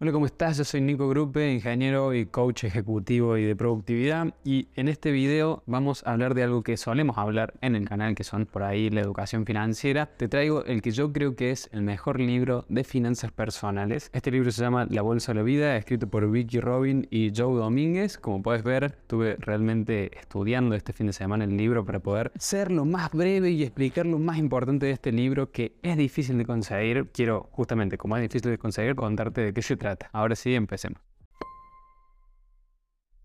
Hola, ¿cómo estás? Yo soy Nico Grupe, ingeniero y coach ejecutivo y de productividad. Y en este video vamos a hablar de algo que solemos hablar en el canal, que son por ahí la educación financiera. Te traigo el que yo creo que es el mejor libro de finanzas personales. Este libro se llama La Bolsa de la Vida, escrito por Vicky Robin y Joe Domínguez. Como puedes ver, estuve realmente estudiando este fin de semana el libro para poder ser lo más breve y explicar lo más importante de este libro que es difícil de conseguir. Quiero justamente, como es difícil de conseguir, contarte de qué se trata Ahora sí, empecemos.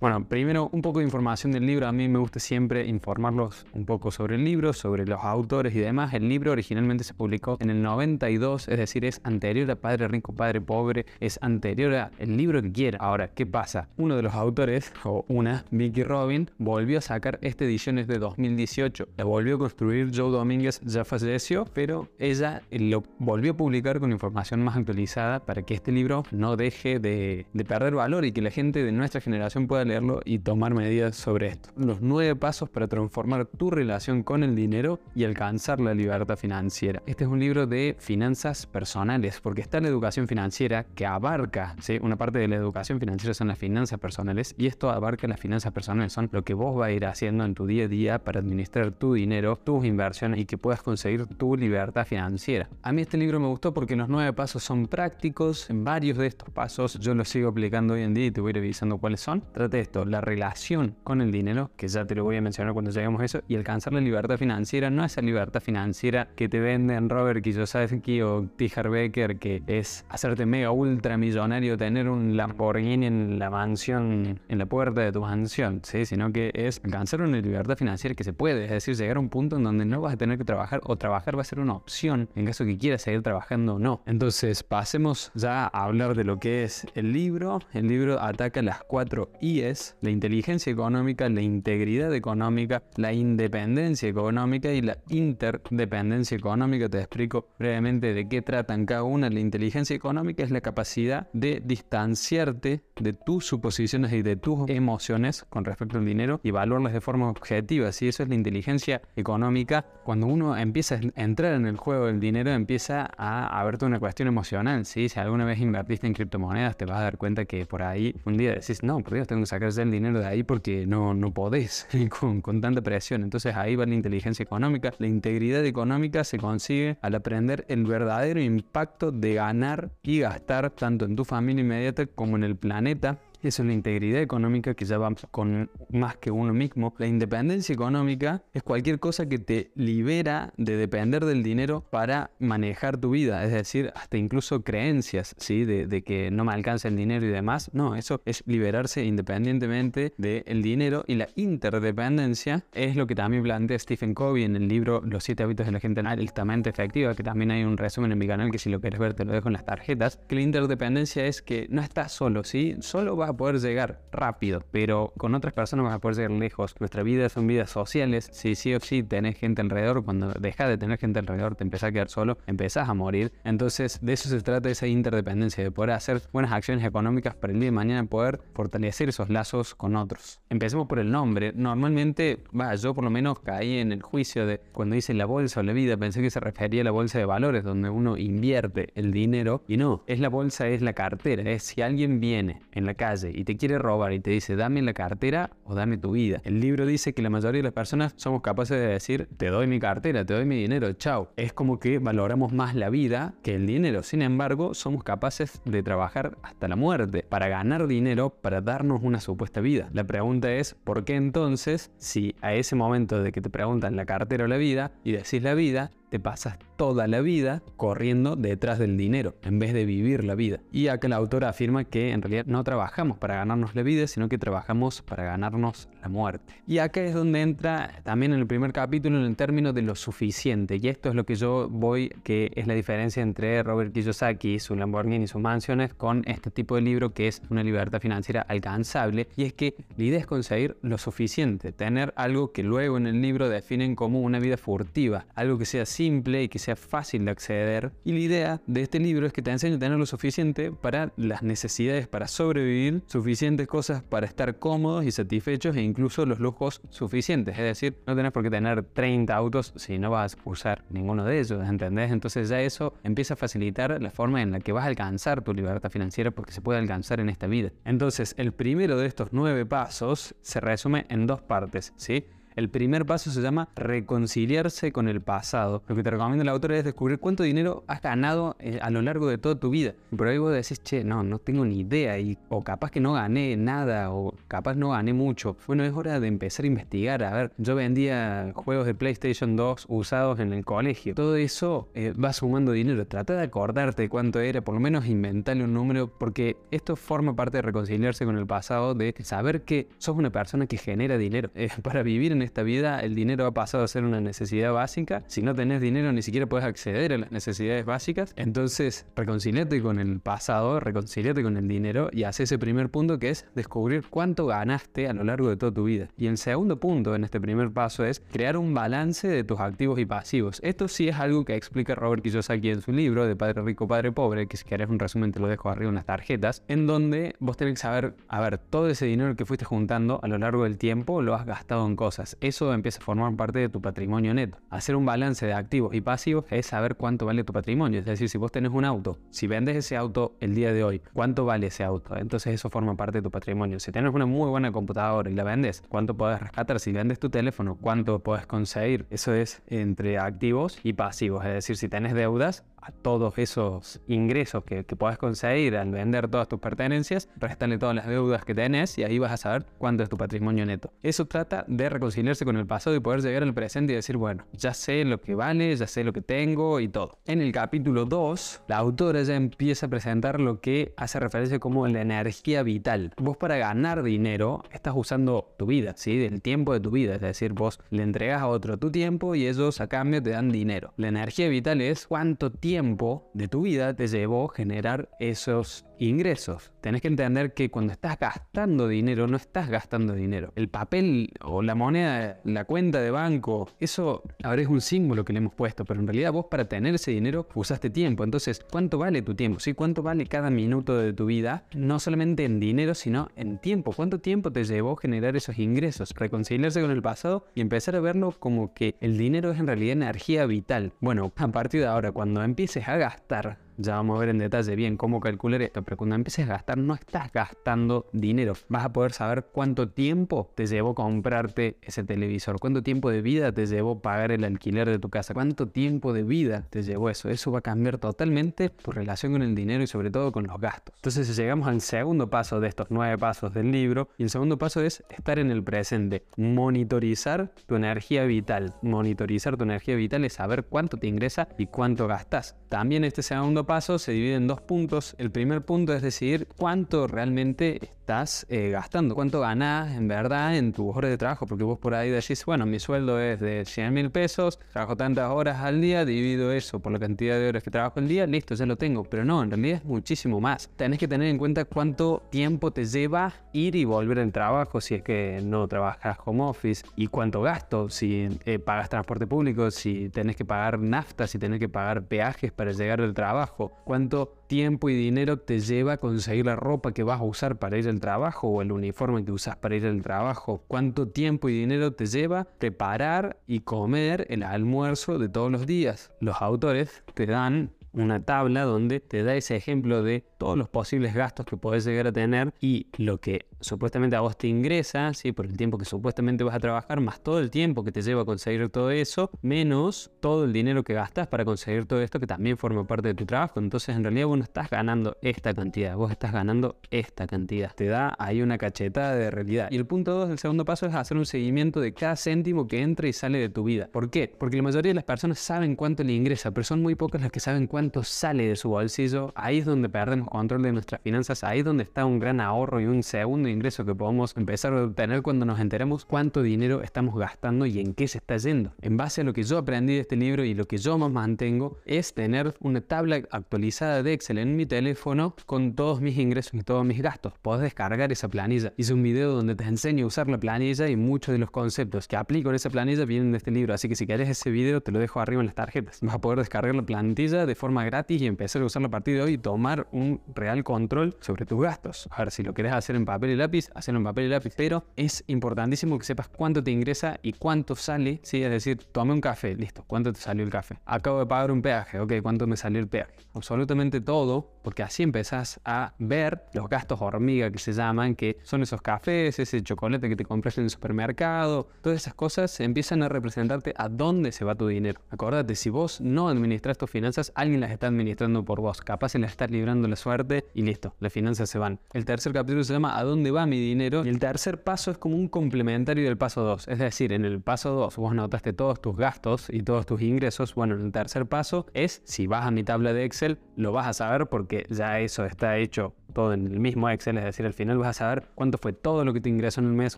Bueno, primero un poco de información del libro. A mí me gusta siempre informarlos un poco sobre el libro, sobre los autores y demás. El libro originalmente se publicó en el 92, es decir, es anterior a Padre Rico, Padre Pobre, es anterior a el libro que quiera. Ahora, ¿qué pasa? Uno de los autores, o una, Vicky Robin, volvió a sacar esta edición es de 2018. La volvió a construir Joe Domínguez, ya falleció, pero ella lo volvió a publicar con información más actualizada para que este libro no deje de, de perder valor y que la gente de nuestra generación pueda leer y tomar medidas sobre esto. Los nueve pasos para transformar tu relación con el dinero y alcanzar la libertad financiera. Este es un libro de finanzas personales, porque está la educación financiera que abarca, ¿sí? una parte de la educación financiera son las finanzas personales y esto abarca las finanzas personales, son lo que vos vas a ir haciendo en tu día a día para administrar tu dinero, tus inversiones y que puedas conseguir tu libertad financiera. A mí este libro me gustó porque los nueve pasos son prácticos, en varios de estos pasos yo los sigo aplicando hoy en día y te voy a ir avisando cuáles son. Trate esto, la relación con el dinero, que ya te lo voy a mencionar cuando lleguemos a eso, y alcanzar la libertad financiera, no esa libertad financiera que te venden Robert Kiyosaki o T. Becker, que es hacerte mega ultra millonario, tener un Lamborghini en la mansión, en la puerta de tu mansión, ¿sí? sino que es alcanzar una libertad financiera que se puede, es decir, llegar a un punto en donde no vas a tener que trabajar o trabajar va a ser una opción en caso que quieras seguir trabajando o no. Entonces, pasemos ya a hablar de lo que es el libro. El libro ataca las cuatro IES la inteligencia económica, la integridad económica, la independencia económica y la interdependencia económica. Te explico brevemente de qué tratan cada una. La inteligencia económica es la capacidad de distanciarte de tus suposiciones y de tus emociones con respecto al dinero y valorarlas de forma objetiva. Si eso es la inteligencia económica, cuando uno empieza a entrar en el juego del dinero, empieza a haberte una cuestión emocional. Si alguna vez invertiste en criptomonedas, te vas a dar cuenta que por ahí un día decís, no, por Dios, tengo que sacar el dinero de ahí porque no, no podés con, con tanta presión. Entonces ahí va la inteligencia económica. La integridad económica se consigue al aprender el verdadero impacto de ganar y gastar tanto en tu familia inmediata como en el planeta eso es la integridad económica que ya va con más que uno mismo. La independencia económica es cualquier cosa que te libera de depender del dinero para manejar tu vida. Es decir, hasta incluso creencias, ¿sí? De, que no me alcanza el dinero y demás. No, eso es liberarse independientemente del dinero. Y la interdependencia es lo que también plantea Stephen Covey en el libro Los siete hábitos de la gente altamente efectiva, que también hay un resumen en mi canal que si lo quieres ver te lo dejo en las tarjetas. Que la interdependencia es que no estás solo, ¿sí? Solo vas poder llegar rápido, pero con otras personas vas a poder llegar lejos. Nuestra vida son vidas sociales. Si sí o sí tenés gente alrededor, cuando dejas de tener gente alrededor, te empezás a quedar solo, empezás a morir. Entonces, de eso se trata esa interdependencia, de poder hacer buenas acciones económicas para el día de mañana poder fortalecer esos lazos con otros. Empecemos por el nombre. Normalmente, yo por lo menos caí en el juicio de cuando dice la bolsa o la vida, pensé que se refería a la bolsa de valores, donde uno invierte el dinero. Y no, es la bolsa, es la cartera. Es si alguien viene en la calle y te quiere robar y te dice dame la cartera o dame tu vida. El libro dice que la mayoría de las personas somos capaces de decir te doy mi cartera, te doy mi dinero, chao. Es como que valoramos más la vida que el dinero. Sin embargo, somos capaces de trabajar hasta la muerte para ganar dinero, para darnos una supuesta vida. La pregunta es, ¿por qué entonces, si a ese momento de que te preguntan la cartera o la vida y decís la vida, te pasas toda la vida corriendo detrás del dinero en vez de vivir la vida. Y acá la autora afirma que en realidad no trabajamos para ganarnos la vida, sino que trabajamos para ganarnos la muerte. Y acá es donde entra también en el primer capítulo en el término de lo suficiente. Y esto es lo que yo voy, que es la diferencia entre Robert Kiyosaki, su Lamborghini y sus mansiones, con este tipo de libro que es una libertad financiera alcanzable. Y es que la idea es conseguir lo suficiente, tener algo que luego en el libro definen como una vida furtiva, algo que sea simple y que sea fácil de acceder. Y la idea de este libro es que te enseñe a tener lo suficiente para las necesidades para sobrevivir, suficientes cosas para estar cómodos y satisfechos e incluso los lujos suficientes. Es decir, no tenés por qué tener 30 autos si no vas a usar ninguno de ellos, ¿entendés? Entonces ya eso empieza a facilitar la forma en la que vas a alcanzar tu libertad financiera porque se puede alcanzar en esta vida. Entonces, el primero de estos nueve pasos se resume en dos partes, ¿sí? El primer paso se llama reconciliarse con el pasado. Lo que te recomienda el autor es descubrir cuánto dinero has ganado eh, a lo largo de toda tu vida. Por ahí vos decís, che, no, no tengo ni idea, y, o capaz que no gané nada, o capaz no gané mucho. Bueno, es hora de empezar a investigar. A ver, yo vendía juegos de PlayStation 2 usados en el colegio. Todo eso eh, va sumando dinero. Trata de acordarte cuánto era, por lo menos inventarle un número, porque esto forma parte de reconciliarse con el pasado, de saber que sos una persona que genera dinero. Eh, para vivir en esta vida el dinero ha pasado a ser una necesidad básica. Si no tenés dinero ni siquiera puedes acceder a las necesidades básicas. Entonces, reconciliate con el pasado, reconciliate con el dinero y haz ese primer punto que es descubrir cuánto ganaste a lo largo de toda tu vida. Y el segundo punto en este primer paso es crear un balance de tus activos y pasivos. Esto sí es algo que explica Robert Kiyosaki en su libro de Padre Rico, Padre Pobre, que si querés un resumen te lo dejo arriba en las tarjetas, en donde vos tenés que saber, a ver, todo ese dinero que fuiste juntando a lo largo del tiempo lo has gastado en cosas eso empieza a formar parte de tu patrimonio neto. Hacer un balance de activos y pasivos es saber cuánto vale tu patrimonio. Es decir, si vos tenés un auto, si vendes ese auto el día de hoy, ¿cuánto vale ese auto? Entonces eso forma parte de tu patrimonio. Si tienes una muy buena computadora y la vendes, ¿cuánto podés rescatar? Si vendes tu teléfono, ¿cuánto podés conseguir? Eso es entre activos y pasivos. Es decir, si tenés deudas, a todos esos ingresos que, que conseguir al vender todas tus pertenencias, restale todas las deudas que tenés y ahí vas a saber cuánto es tu patrimonio neto. Eso trata de reconciliarse con el pasado y poder llegar al presente y decir, bueno, ya sé lo que vale, ya sé lo que tengo y todo. En el capítulo 2, la autora ya empieza a presentar lo que hace referencia como la energía vital. Vos para ganar dinero estás usando tu vida, ¿sí? Del tiempo de tu vida, es decir, vos le entregas a otro tu tiempo y ellos a cambio te dan dinero. La energía vital es cuánto tiempo tiempo de tu vida te llevó generar esos ingresos. Tenés que entender que cuando estás gastando dinero, no estás gastando dinero. El papel o la moneda, la cuenta de banco, eso ahora es un símbolo que le hemos puesto, pero en realidad vos para tener ese dinero usaste tiempo. Entonces, ¿cuánto vale tu tiempo? ¿Sí? ¿Cuánto vale cada minuto de tu vida? No solamente en dinero, sino en tiempo. ¿Cuánto tiempo te llevó generar esos ingresos? Reconciliarse con el pasado y empezar a verlo como que el dinero es en realidad energía vital. Bueno, a partir de ahora, cuando empieces a gastar ya vamos a ver en detalle bien cómo calcular esto, pero cuando empieces a gastar no estás gastando dinero. Vas a poder saber cuánto tiempo te llevó comprarte ese televisor, cuánto tiempo de vida te llevó pagar el alquiler de tu casa, cuánto tiempo de vida te llevó eso. Eso va a cambiar totalmente tu relación con el dinero y sobre todo con los gastos. Entonces llegamos al segundo paso de estos nueve pasos del libro y el segundo paso es estar en el presente, monitorizar tu energía vital. Monitorizar tu energía vital es saber cuánto te ingresa y cuánto gastas. También este segundo paso se divide en dos puntos. El primer punto es decidir cuánto realmente estás eh, gastando, cuánto ganás en verdad en tu hora de trabajo, porque vos por ahí decís, bueno, mi sueldo es de 100 mil pesos, trabajo tantas horas al día, divido eso por la cantidad de horas que trabajo al día, listo, ya lo tengo. Pero no, en realidad es muchísimo más. Tenés que tener en cuenta cuánto tiempo te lleva ir y volver al trabajo si es que no trabajas home office y cuánto gasto, si eh, pagas transporte público, si tenés que pagar nafta, si tenés que pagar peajes para llegar al trabajo cuánto tiempo y dinero te lleva conseguir la ropa que vas a usar para ir trabajo o el uniforme que usas para ir al trabajo, cuánto tiempo y dinero te lleva preparar y comer el almuerzo de todos los días. Los autores te dan una tabla donde te da ese ejemplo de todos los posibles gastos que puedes llegar a tener y lo que supuestamente a vos te ingresa, ¿sí? por el tiempo que supuestamente vas a trabajar, más todo el tiempo que te lleva a conseguir todo eso, menos todo el dinero que gastas para conseguir todo esto que también forma parte de tu trabajo. Entonces en realidad vos no estás ganando esta cantidad, vos estás ganando esta cantidad. Te da ahí una cachetada de realidad. Y el punto 2 del segundo paso es hacer un seguimiento de cada céntimo que entra y sale de tu vida. ¿Por qué? Porque la mayoría de las personas saben cuánto le ingresa, pero son muy pocas las que saben cuánto sale de su bolsillo. Ahí es donde perdemos control de nuestras finanzas, ahí es donde está un gran ahorro y un segundo ingreso que podemos empezar a obtener cuando nos enteremos cuánto dinero estamos gastando y en qué se está yendo. En base a lo que yo aprendí de este libro y lo que yo más mantengo es tener una tabla actualizada de Excel en mi teléfono con todos mis ingresos y todos mis gastos. Podés descargar esa planilla. Hice un video donde te enseño a usar la planilla y muchos de los conceptos que aplico en esa planilla vienen de este libro. Así que si querés ese video te lo dejo arriba en las tarjetas. Vas a poder descargar la plantilla de forma gratis y empezar a usarla a partir de hoy y tomar un real control sobre tus gastos. A ver, si lo querés hacer en papel y lápiz, hacerlo en papel y lápiz. Pero es importantísimo que sepas cuánto te ingresa y cuánto sale. Sí, es decir, tomé un café, listo, ¿cuánto te salió el café? Acabo de pagar un peaje, ok, ¿cuánto me salió el peaje? Absolutamente todo, porque así empezás a ver los gastos hormiga que se llaman, que son esos cafés, ese chocolate que te compras en el supermercado, todas esas cosas empiezan a representarte a dónde se va tu dinero. Acordate, si vos no administras tus finanzas, alguien las está administrando por vos. Capaz se las estás librando la suerte y listo, las finanzas se van. El tercer capítulo se llama ¿A dónde va mi dinero? Y el tercer paso es como un complementario del paso 2. Es decir, en el paso 2 vos notaste todos tus gastos y todos tus ingresos. Bueno, en el tercer paso es si vas a mi tabla de Excel, lo vas a saber porque ya eso está hecho todo en el mismo Excel, es decir, al final vas a saber cuánto fue todo lo que te ingresó en el mes,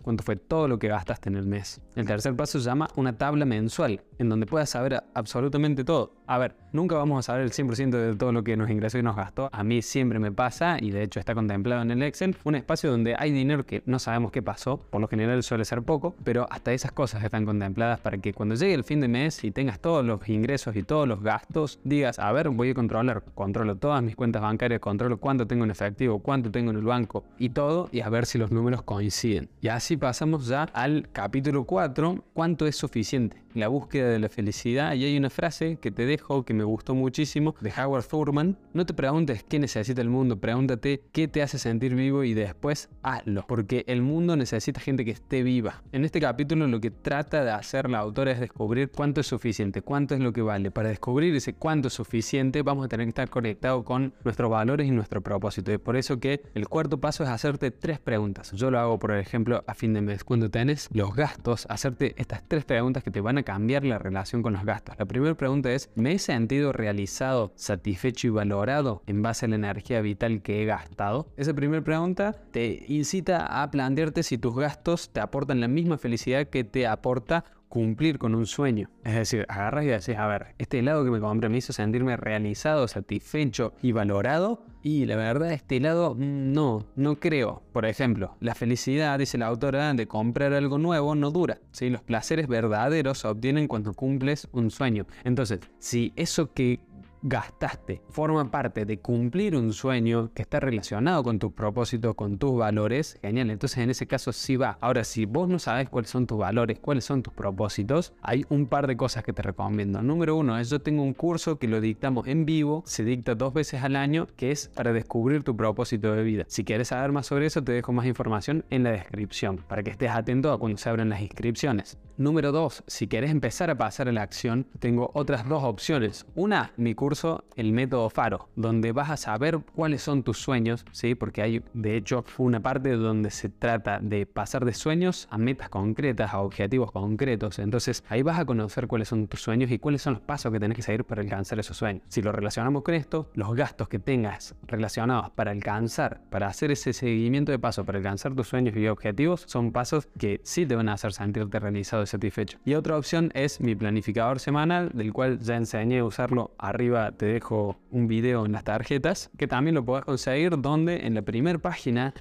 cuánto fue todo lo que gastaste en el mes. El tercer paso se llama una tabla mensual, en donde puedas saber absolutamente todo. A ver, nunca vamos a saber el 100% de todo lo que nos ingresó y nos gastó. A mí siempre me pasa, y de hecho está contemplado en el Excel, un espacio donde hay dinero que no sabemos qué pasó, por lo general suele ser poco, pero hasta esas cosas están contempladas para que cuando llegue el fin de mes y tengas todos los ingresos y todos los gastos, digas, a ver, voy a controlar, controlo todas mis cuentas bancarias, controlo cuánto tengo en efectivo, cuánto tengo en el banco y todo, y a ver si los números coinciden. Y así pasamos ya al capítulo 4, ¿cuánto es suficiente? La búsqueda de la felicidad. Y hay una frase que te dejo que me gustó muchísimo de Howard Thurman. No te preguntes qué necesita el mundo, pregúntate qué te hace sentir vivo y después hazlo. Porque el mundo necesita gente que esté viva. En este capítulo lo que trata de hacer la autora es descubrir cuánto es suficiente, cuánto es lo que vale. Para descubrir ese cuánto es suficiente vamos a tener que estar conectados con nuestros valores y nuestro propósito. Y por eso que el cuarto paso es hacerte tres preguntas. Yo lo hago, por ejemplo, a fin de mes. Cuando tenés los gastos, hacerte estas tres preguntas que te van a cambiar la relación con los gastos. La primera pregunta es, ¿me he sentido realizado, satisfecho y valorado en base a la energía vital que he gastado? Esa primera pregunta te incita a plantearte si tus gastos te aportan la misma felicidad que te aporta cumplir con un sueño. Es decir, agarras y decís, a ver, este helado que me compré me hizo sentirme realizado, satisfecho y valorado. Y la verdad, este helado mm, no, no creo. Por ejemplo, la felicidad, dice la autora, de comprar algo nuevo no dura. ¿sí? Los placeres verdaderos se obtienen cuando cumples un sueño. Entonces, si eso que gastaste forma parte de cumplir un sueño que está relacionado con tus propósitos, con tus valores, genial. Entonces en ese caso sí va. Ahora, si vos no sabes cuáles son tus valores, cuáles son tus propósitos, hay un par de cosas que te recomiendo. Número uno es yo tengo un curso que lo dictamos en vivo, se dicta dos veces al año, que es para descubrir tu propósito de vida. Si quieres saber más sobre eso, te dejo más información en la descripción para que estés atento a cuando se abran las inscripciones. Número dos, si quieres empezar a pasar a la acción, tengo otras dos opciones. Una, mi el método Faro, donde vas a saber cuáles son tus sueños, ¿sí? porque hay de hecho una parte donde se trata de pasar de sueños a metas concretas, a objetivos concretos. Entonces ahí vas a conocer cuáles son tus sueños y cuáles son los pasos que tenés que seguir para alcanzar esos sueños. Si lo relacionamos con esto, los gastos que tengas relacionados para alcanzar, para hacer ese seguimiento de paso, para alcanzar tus sueños y objetivos, son pasos que sí te van a hacer sentirte realizado y satisfecho. Y otra opción es mi planificador semanal, del cual ya enseñé a usarlo arriba te dejo un video en las tarjetas que también lo puedes conseguir donde en la primera página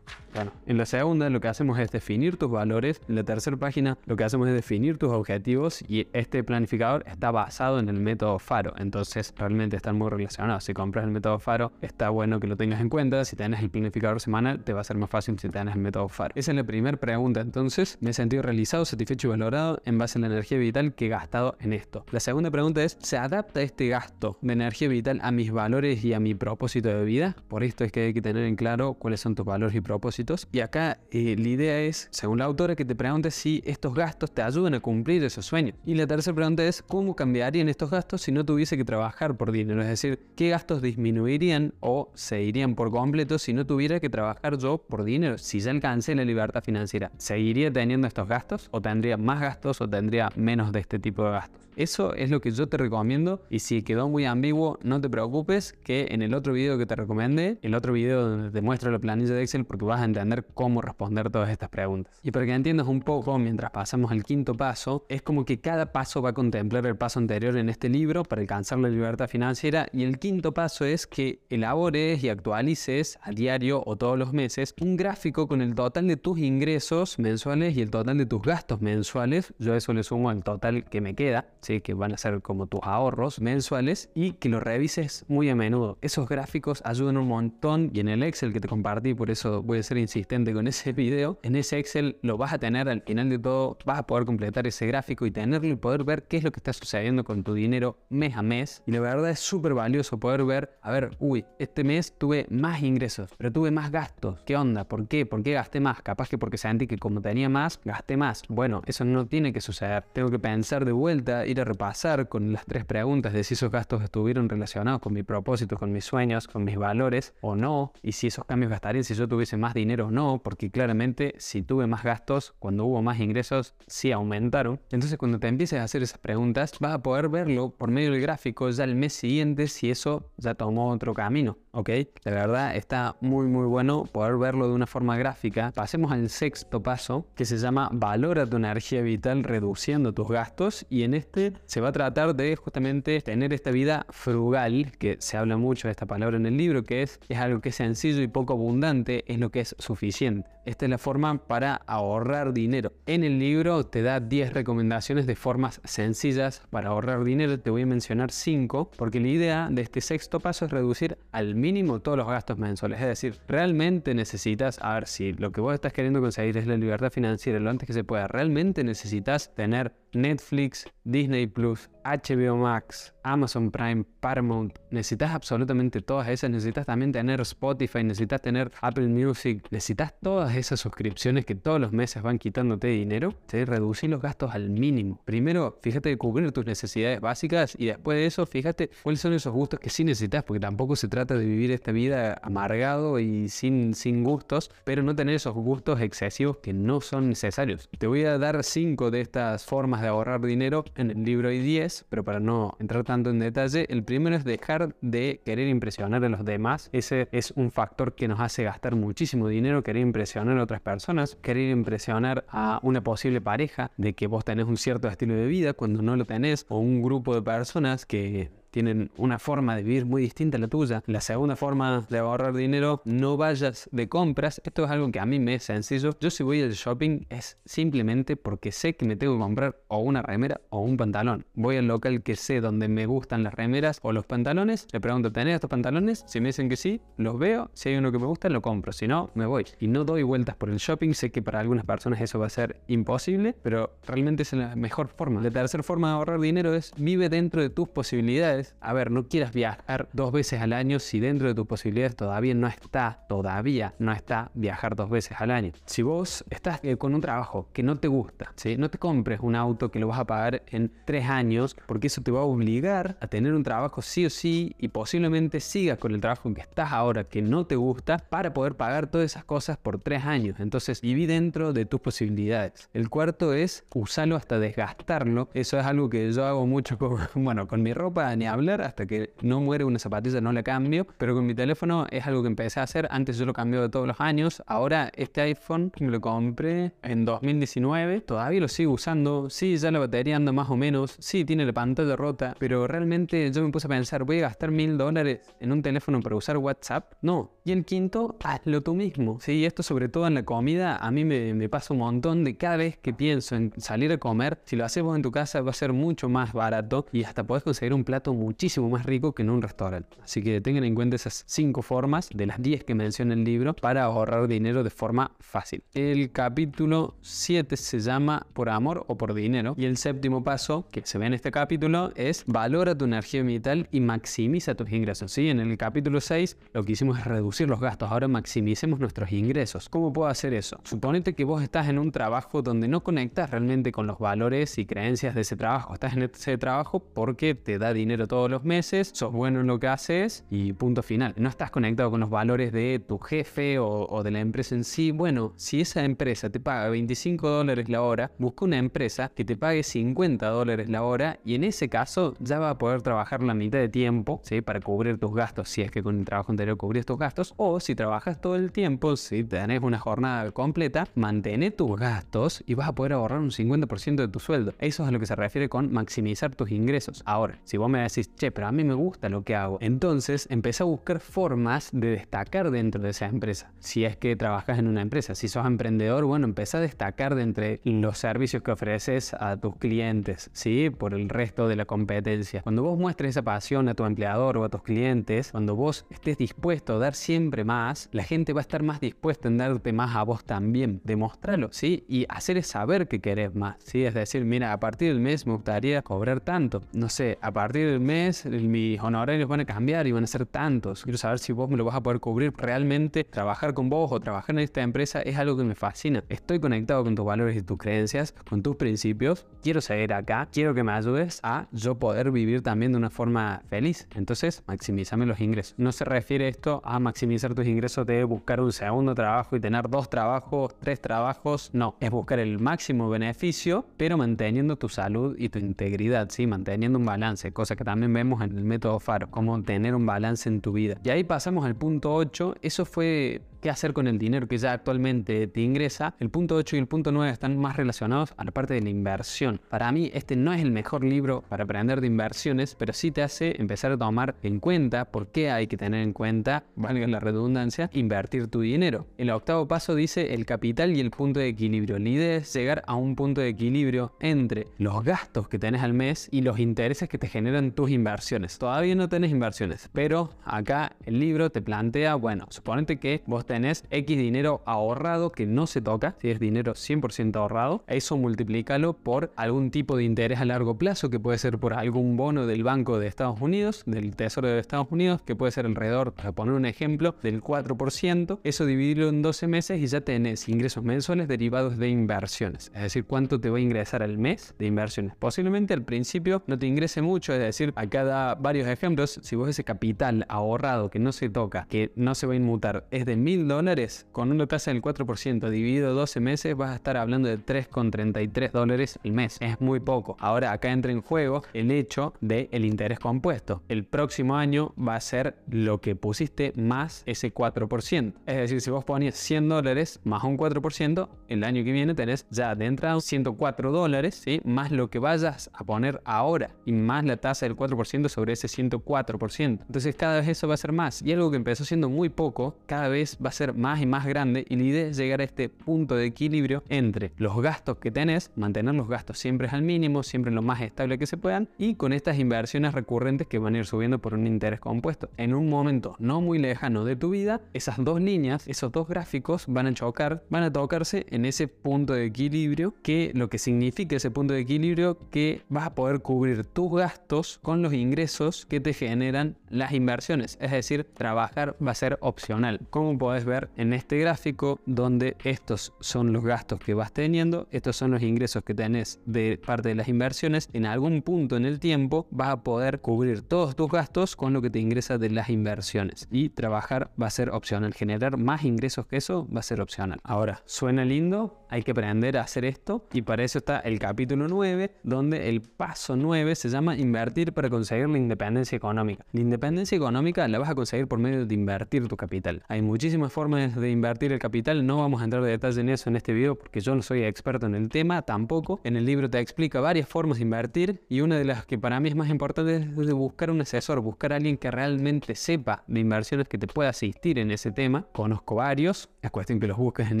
bueno, en la segunda lo que hacemos es definir tus valores, en la tercera página lo que hacemos es definir tus objetivos y este planificador está basado en el método Faro, entonces realmente están muy relacionados. Si compras el método Faro, está bueno que lo tengas en cuenta, si tienes el planificador semanal, te va a ser más fácil si tienes el método Faro. Esa es la primera pregunta, entonces, me he sentido realizado, satisfecho y valorado en base a la energía vital que he gastado en esto. La segunda pregunta es, ¿se adapta este gasto de energía vital a mis valores y a mi propósito de vida? Por esto es que hay que tener en claro cuáles son tus valores y propósitos Y acá eh, la idea es, según la autora, que te preguntes si estos gastos te ayudan a cumplir esos sueños. Y la tercera pregunta es, ¿cómo cambiarían estos gastos si no tuviese que trabajar por dinero? Es decir, ¿qué gastos disminuirían o se irían por completo si no tuviera que trabajar yo por dinero? Si ya alcancé la libertad financiera, ¿seguiría teniendo estos gastos o tendría más gastos o tendría menos de este tipo de gastos? Eso es lo que yo te recomiendo y si quedó muy ambiguo, no te preocupes que en el otro video que te recomendé, el otro video donde te muestro la planilla de Excel porque vas a entender cómo responder todas estas preguntas. Y para que entiendas un poco mientras pasamos al quinto paso, es como que cada paso va a contemplar el paso anterior en este libro para alcanzar la libertad financiera y el quinto paso es que elabores y actualices a diario o todos los meses un gráfico con el total de tus ingresos mensuales y el total de tus gastos mensuales. Yo eso le sumo al total que me queda que van a ser como tus ahorros mensuales y que lo revises muy a menudo. Esos gráficos ayudan un montón y en el Excel que te compartí, por eso voy a ser insistente con ese video, en ese Excel lo vas a tener al final de todo, vas a poder completar ese gráfico y tenerlo y poder ver qué es lo que está sucediendo con tu dinero mes a mes. Y la verdad es súper valioso poder ver, a ver, uy, este mes tuve más ingresos, pero tuve más gastos. ¿Qué onda? ¿Por qué? ¿Por qué gasté más? Capaz que porque sentí que como tenía más, gasté más. Bueno, eso no tiene que suceder. Tengo que pensar de vuelta, ir a repasar con las tres preguntas de si esos gastos estuvieron relacionados con mi propósito, con mis sueños, con mis valores o no, y si esos cambios gastarían si yo tuviese más dinero o no, porque claramente si tuve más gastos, cuando hubo más ingresos, sí aumentaron. Entonces cuando te empieces a hacer esas preguntas, vas a poder verlo por medio del gráfico ya el mes siguiente si eso ya tomó otro camino, ¿ok? De verdad está muy muy bueno poder verlo de una forma gráfica. Pasemos al sexto paso que se llama valora tu energía vital reduciendo tus gastos y en este se va a tratar de justamente tener esta vida frugal, que se habla mucho de esta palabra en el libro, que es, es algo que es sencillo y poco abundante, es lo que es suficiente. Esta es la forma para ahorrar dinero. En el libro te da 10 recomendaciones de formas sencillas para ahorrar dinero. Te voy a mencionar 5 porque la idea de este sexto paso es reducir al mínimo todos los gastos mensuales. Es decir, realmente necesitas, a ver si lo que vos estás queriendo conseguir es la libertad financiera lo antes que se pueda, realmente necesitas tener Netflix, Disney Plus, HBO Max, Amazon Prime, Paramount, necesitas absolutamente todas esas, necesitas también tener Spotify, necesitas tener Apple Music, necesitas todas esas suscripciones que todos los meses van quitándote dinero, ¿sí? reducir los gastos al mínimo. Primero, fíjate de cubrir tus necesidades básicas y después de eso, fíjate cuáles son esos gustos que sí necesitas, porque tampoco se trata de vivir esta vida amargado y sin, sin gustos, pero no tener esos gustos excesivos que no son necesarios. Te voy a dar cinco de estas formas de ahorrar dinero en el libro hay 10, pero para no entrar tanto en detalle, el primero es dejar de querer impresionar a los demás. Ese es un factor que nos hace gastar muchísimo dinero, querer impresionar a otras personas, querer impresionar a una posible pareja de que vos tenés un cierto estilo de vida cuando no lo tenés, o un grupo de personas que tienen una forma de vivir muy distinta a la tuya. La segunda forma de ahorrar dinero, no vayas de compras. Esto es algo que a mí me es sencillo. Yo si voy al shopping es simplemente porque sé que me tengo que comprar o una remera o un pantalón. Voy al local que sé donde me gustan las remeras o los pantalones. Le pregunto, ¿tenés estos pantalones? Si me dicen que sí, los veo. Si hay uno que me gusta, lo compro. Si no, me voy. Y no doy vueltas por el shopping. Sé que para algunas personas eso va a ser imposible, pero realmente es la mejor forma. La tercera forma de ahorrar dinero es vive dentro de tus posibilidades a ver, no quieras viajar dos veces al año si dentro de tus posibilidades todavía no está, todavía no está viajar dos veces al año. Si vos estás eh, con un trabajo que no te gusta, ¿sí? no te compres un auto que lo vas a pagar en tres años, porque eso te va a obligar a tener un trabajo sí o sí y posiblemente sigas con el trabajo en que estás ahora que no te gusta para poder pagar todas esas cosas por tres años. Entonces, viví dentro de tus posibilidades. El cuarto es usarlo hasta desgastarlo. Eso es algo que yo hago mucho con, bueno, con mi ropa, ni hablar, hasta que no muere una zapatilla no la cambio, pero con mi teléfono es algo que empecé a hacer, antes yo lo cambio de todos los años, ahora este iPhone me lo compré en 2019, todavía lo sigo usando, sí, ya la batería anda más o menos, sí, tiene la pantalla rota, pero realmente yo me puse a pensar, voy a gastar mil dólares en un teléfono para usar WhatsApp, no, y el quinto, hazlo tú mismo, sí, esto sobre todo en la comida, a mí me, me pasa un montón de cada vez que pienso en salir a comer, si lo haces vos en tu casa va a ser mucho más barato y hasta podés conseguir un plato muchísimo más rico que en un restaurante. Así que tengan en cuenta esas cinco formas de las 10 que menciona el libro para ahorrar dinero de forma fácil. El capítulo 7 se llama Por amor o por dinero y el séptimo paso que se ve en este capítulo es valora tu energía vital y maximiza tus ingresos. ¿sí? En el capítulo 6 lo que hicimos es reducir los gastos, ahora maximicemos nuestros ingresos. ¿Cómo puedo hacer eso? Suponete que vos estás en un trabajo donde no conectas realmente con los valores y creencias de ese trabajo. Estás en ese trabajo porque te da dinero todos los meses, sos bueno en lo que haces y punto final. No estás conectado con los valores de tu jefe o, de la empresa en sí. Bueno, si esa empresa te paga 25 dólares la hora, busca una empresa que te pague 50 dólares la hora y en ese caso ya va a poder trabajar la mitad de tiempo ¿sí? para cubrir tus gastos si es que con el trabajo anterior cubrís tus gastos o si trabajas todo el tiempo, si tenés una jornada completa, mantén tus gastos y vas a poder ahorrar un 50% de tu sueldo. Eso es a lo que se refiere con maximizar tus ingresos. Ahora, si vos me decís, che, pero a mí me gusta lo que hago, entonces empieza a buscar formas de destacar dentro de esa empresa. Si es que trabajas en una empresa, si sos emprendedor, bueno, empieza a destacar de entre los servicios que ofreces a tus clientes, ¿sí? Por el resto de la competencia. Cuando vos muestres esa pasión a tu empleador o a tus clientes, cuando vos estés dispuesto a dar siempre más, la gente va a estar más dispuesta en darte más a vos también. Demostralo, ¿sí? Y hacer saber que querés más, ¿sí? Es decir, mira, a partir del mes me gustaría cobrar tanto. No sé, a partir del mes mis honorarios van a cambiar y van a ser tantos. Quiero saber si vos me lo vas a poder cubrir. Realmente trabajar con vos o trabajar en esta empresa es algo que me fascina. Estoy conectado con tus valores y tus creencias, con tus principios. Quiero seguir acá. Quiero que me ayudes a yo poder vivir también de una forma feliz. Entonces, maximízame los ingresos. No se refiere esto a maximizar tus ingresos de buscar un segundo trabajo y tener dos trabajos, tres trabajos. No, es buscar el máximo beneficio, pero manteniendo tu salud y tu integridad, ¿sí? Manteniendo un balance, cosa que también vemos en el método FARO, cómo tener un balance en tu vida. Y ahí pasamos al punto 8. Eso fue qué hacer con el dinero que ya actualmente te ingresa, el punto 8 y el punto 9 están más relacionados a la parte de la inversión. Para mí este no es el mejor libro para aprender de inversiones, pero sí te hace empezar a tomar en cuenta por qué hay que tener en cuenta, valga la redundancia, invertir tu dinero. El octavo paso dice el capital y el punto de equilibrio. La idea es llegar a un punto de equilibrio entre los gastos que tenés al mes y los intereses que te generan tus inversiones. Todavía no tenés inversiones, pero acá el libro te plantea, bueno, suponete que vos tenés X dinero ahorrado que no se toca, si es dinero 100% ahorrado, eso multiplícalo por algún tipo de interés a largo plazo, que puede ser por algún bono del Banco de Estados Unidos, del Tesoro de Estados Unidos, que puede ser alrededor, para poner un ejemplo, del 4%, eso dividirlo en 12 meses y ya tenés ingresos mensuales derivados de inversiones, es decir, cuánto te va a ingresar al mes de inversiones. Posiblemente al principio no te ingrese mucho, es decir, acá da varios ejemplos, si vos ese capital ahorrado que no se toca, que no se va a inmutar, es de mil dólares, con una tasa del 4% dividido 12 meses, vas a estar hablando de 3,33 dólares al mes. Es muy poco. Ahora acá entra en juego el hecho del el interés compuesto. El próximo año va a ser lo que pusiste más ese 4%. Es decir, si vos ponías 100 dólares más un 4%, el año que viene tenés ya de entrada 104 dólares, ¿sí? más lo que vayas a poner ahora y más la tasa del 4% sobre ese 104%. Entonces cada vez eso va a ser más. Y algo que empezó siendo muy poco, cada vez va ser más y más grande y la idea es llegar a este punto de equilibrio entre los gastos que tenés, mantener los gastos siempre al mínimo, siempre lo más estable que se puedan y con estas inversiones recurrentes que van a ir subiendo por un interés compuesto. En un momento no muy lejano de tu vida, esas dos líneas, esos dos gráficos van a chocar, van a tocarse en ese punto de equilibrio que lo que significa ese punto de equilibrio que vas a poder cubrir tus gastos con los ingresos que te generan las inversiones, es decir, trabajar va a ser opcional. Como podés ver en este gráfico donde estos son los gastos que vas teniendo, estos son los ingresos que tenés de parte de las inversiones, en algún punto en el tiempo vas a poder cubrir todos tus gastos con lo que te ingresa de las inversiones y trabajar va a ser opcional, generar más ingresos que eso va a ser opcional. Ahora, suena lindo, hay que aprender a hacer esto y para eso está el capítulo 9 donde el paso 9 se llama invertir para conseguir la independencia económica. La independencia económica la vas a conseguir por medio de invertir tu capital. Hay muchísimos muchísimas formas de invertir el capital, no vamos a entrar de detalle en eso en este video porque yo no soy experto en el tema tampoco. En el libro te explica varias formas de invertir y una de las que para mí es más importante es de buscar un asesor, buscar a alguien que realmente sepa de inversiones que te pueda asistir en ese tema. Conozco varios, es cuestión que los busques en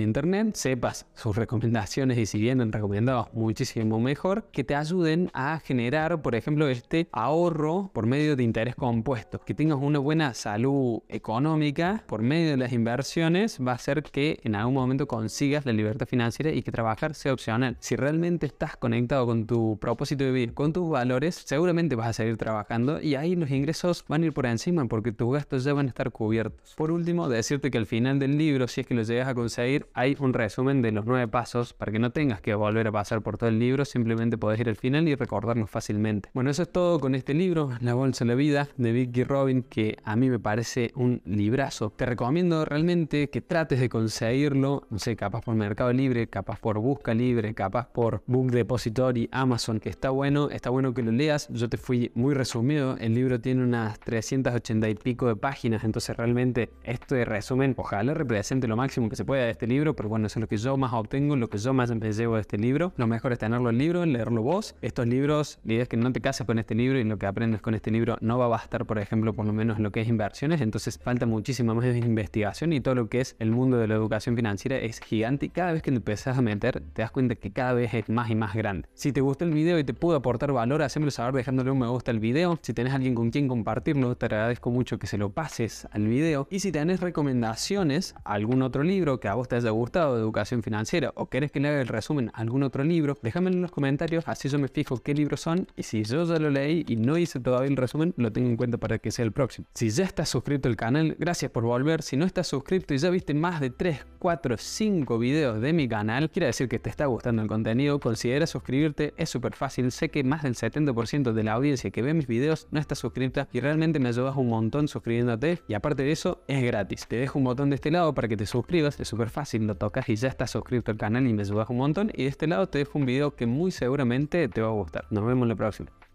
internet, sepas sus recomendaciones y si vienen recomendados muchísimo mejor, que te ayuden a generar, por ejemplo, este ahorro por medio de interés compuesto, que tengas una buena salud económica por medio de las inversiones va a hacer que en algún momento consigas la libertad financiera y que trabajar sea opcional. Si realmente estás conectado con tu propósito de vivir, con tus valores, seguramente vas a seguir trabajando y ahí los ingresos van a ir por encima porque tus gastos ya van a estar cubiertos. Por último, decirte que al final del libro, si es que lo llegas a conseguir, hay un resumen de los nueve pasos para que no tengas que volver a pasar por todo el libro, simplemente puedes ir al final y recordarlo fácilmente. Bueno, eso es todo con este libro, La Bolsa de la Vida, de Vicky Robin, que a mí me parece un librazo. Te recomiendo realmente que trates de conseguirlo, no sé, capaz por Mercado Libre, capaz por Busca Libre, capaz por Book Depository, Amazon, que está bueno, está bueno que lo leas. Yo te fui muy resumido, el libro tiene unas 380 y pico de páginas, entonces realmente este resumen ojalá represente lo máximo que se pueda de este libro, pero bueno, eso es lo que yo más obtengo, lo que yo más me llevo de este libro. Lo mejor es tenerlo el libro, leerlo vos. Estos libros, la idea es que no te cases con este libro y lo que aprendes con este libro no va a bastar, por ejemplo, por lo menos en lo que es inversiones, entonces falta muchísima más investigación y todo lo que es el mundo de la educación financiera es gigante y cada vez que te empezás a meter te das cuenta que cada vez es más y más grande. Si te gustó el video y te pudo aportar valor, hacémelo saber dejándole un me gusta al video. Si tenés alguien con quien compartirlo, te agradezco mucho que se lo pases al video. Y si tenés recomendaciones, algún otro libro que a vos te haya gustado de educación financiera o querés que le haga el resumen a algún otro libro, déjamelo en los comentarios, así yo me fijo qué libros son y si yo ya lo leí y no hice todavía el resumen, lo tengo en cuenta para que sea el próximo. Si ya estás suscrito al canal, gracias por volver. Si no estás suscrito y ya viste más de 3, 4, 5 videos de mi canal, quiere decir que te está gustando el contenido, considera suscribirte, es súper fácil. Sé que más del 70% de la audiencia que ve mis videos no está suscrita y realmente me ayudas un montón suscribiéndote y aparte de eso es gratis. Te dejo un botón de este lado para que te suscribas, es súper fácil, lo tocas y ya estás suscrito al canal y me ayudas un montón y de este lado te dejo un video que muy seguramente te va a gustar. Nos vemos la próxima.